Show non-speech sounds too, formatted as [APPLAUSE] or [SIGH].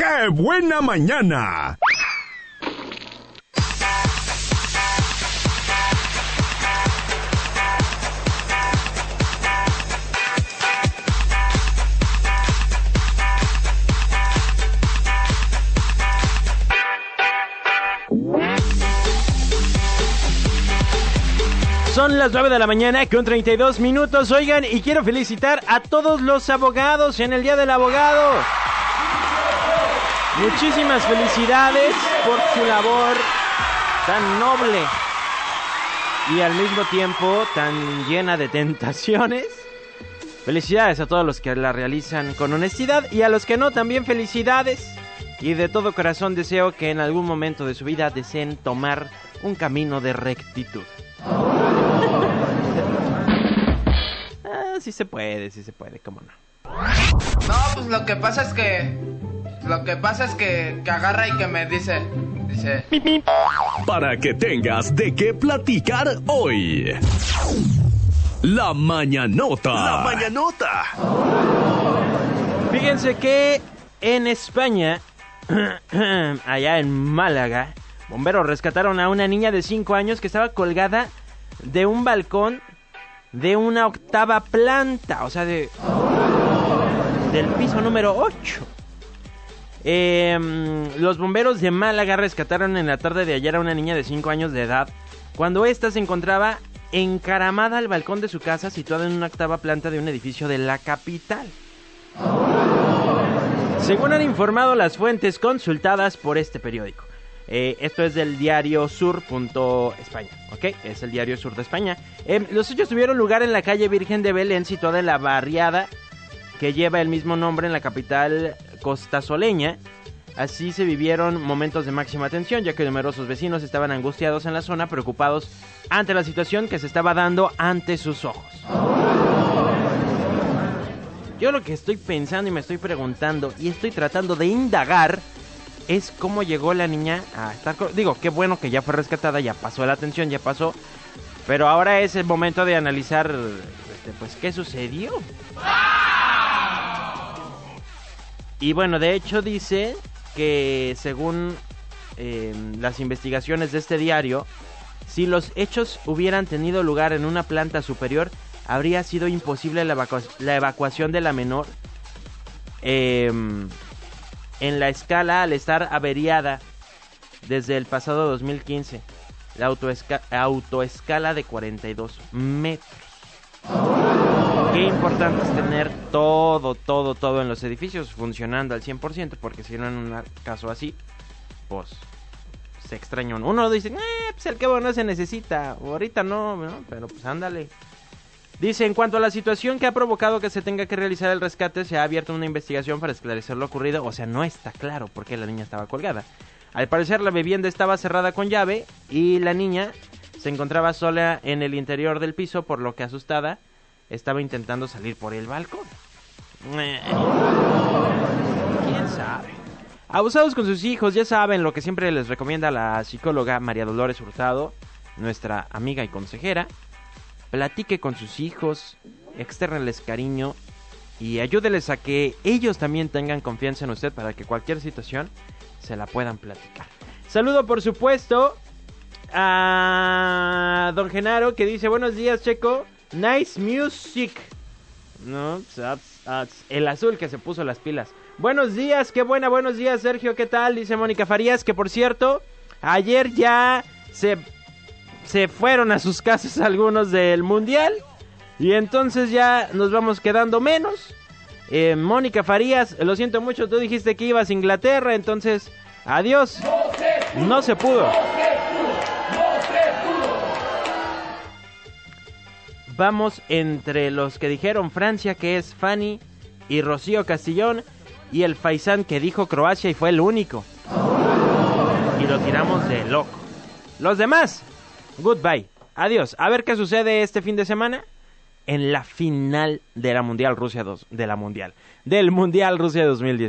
¡Qué buena mañana! Son las 9 de la mañana con 32 minutos. Oigan, y quiero felicitar a todos los abogados en el Día del Abogado. Muchísimas felicidades por su labor tan noble y al mismo tiempo tan llena de tentaciones. Felicidades a todos los que la realizan con honestidad y a los que no también felicidades. Y de todo corazón deseo que en algún momento de su vida deseen tomar un camino de rectitud. ah, sí se puede, sí se puede, cómo no. No, pues lo que pasa es que. Lo que pasa es que, que agarra y que me dice. Dice. Para que tengas de qué platicar hoy. La mañanota. La mañanota. Fíjense que en España, [CLEARS THROAT] allá en Málaga, bomberos rescataron a una niña de 5 años que estaba colgada de un balcón de una octava planta, o sea, de del piso número 8. Em, los bomberos de Málaga rescataron en la tarde de ayer a una niña de 5 años de edad cuando ésta se encontraba encaramada al balcón de su casa situada en una octava planta de un edificio de la capital. Según han informado las fuentes consultadas por este periódico. Eh, esto es del diario sur.españa, ¿ok? Es el diario sur de España. Eh, los hechos tuvieron lugar en la calle Virgen de Belén, situada en la barriada que lleva el mismo nombre en la capital costasoleña. Así se vivieron momentos de máxima tensión, ya que numerosos vecinos estaban angustiados en la zona, preocupados ante la situación que se estaba dando ante sus ojos. Yo lo que estoy pensando y me estoy preguntando y estoy tratando de indagar es cómo llegó la niña a estar... Digo, qué bueno que ya fue rescatada, ya pasó la atención, ya pasó. Pero ahora es el momento de analizar, este, pues, qué sucedió. Y bueno, de hecho dice que según eh, las investigaciones de este diario, si los hechos hubieran tenido lugar en una planta superior, habría sido imposible la, evacua la evacuación de la menor. Eh, en la escala al estar averiada desde el pasado 2015. La autoesca autoescala de 42 metros. Importante es tener todo, todo, todo en los edificios funcionando al 100%, porque si no en un caso así, pues se extraña uno. Uno dice, eh, pues el que bueno se necesita, ahorita no, no, pero pues ándale. Dice, en cuanto a la situación que ha provocado que se tenga que realizar el rescate, se ha abierto una investigación para esclarecer lo ocurrido. O sea, no está claro por qué la niña estaba colgada. Al parecer la vivienda estaba cerrada con llave y la niña se encontraba sola en el interior del piso, por lo que asustada estaba intentando salir por el balcón. ¿Quién sabe? Abusados con sus hijos, ya saben lo que siempre les recomienda la psicóloga María Dolores Hurtado, nuestra amiga y consejera platique con sus hijos, externales cariño y ayúdeles a que ellos también tengan confianza en usted para que cualquier situación se la puedan platicar. Saludo por supuesto a don Genaro que dice buenos días Checo, nice music. No, el azul que se puso las pilas. Buenos días, qué buena, buenos días Sergio, ¿qué tal? Dice Mónica Farías que por cierto, ayer ya se se fueron a sus casas [LAUGHS] algunos del mundial. Y entonces ya nos vamos quedando menos. Eh, Mónica Farías, lo siento mucho, tú dijiste que ibas a Inglaterra, entonces adiós. No se pudo. Vamos entre los que dijeron Francia, que es Fanny y Rocío Castillón, y el Faisán que dijo Croacia y fue el único. Y lo tiramos de loco. Los demás, Goodbye. Adiós. A ver qué sucede este fin de semana en la final de la Mundial Rusia 2, de la Mundial, del Mundial Rusia 2018.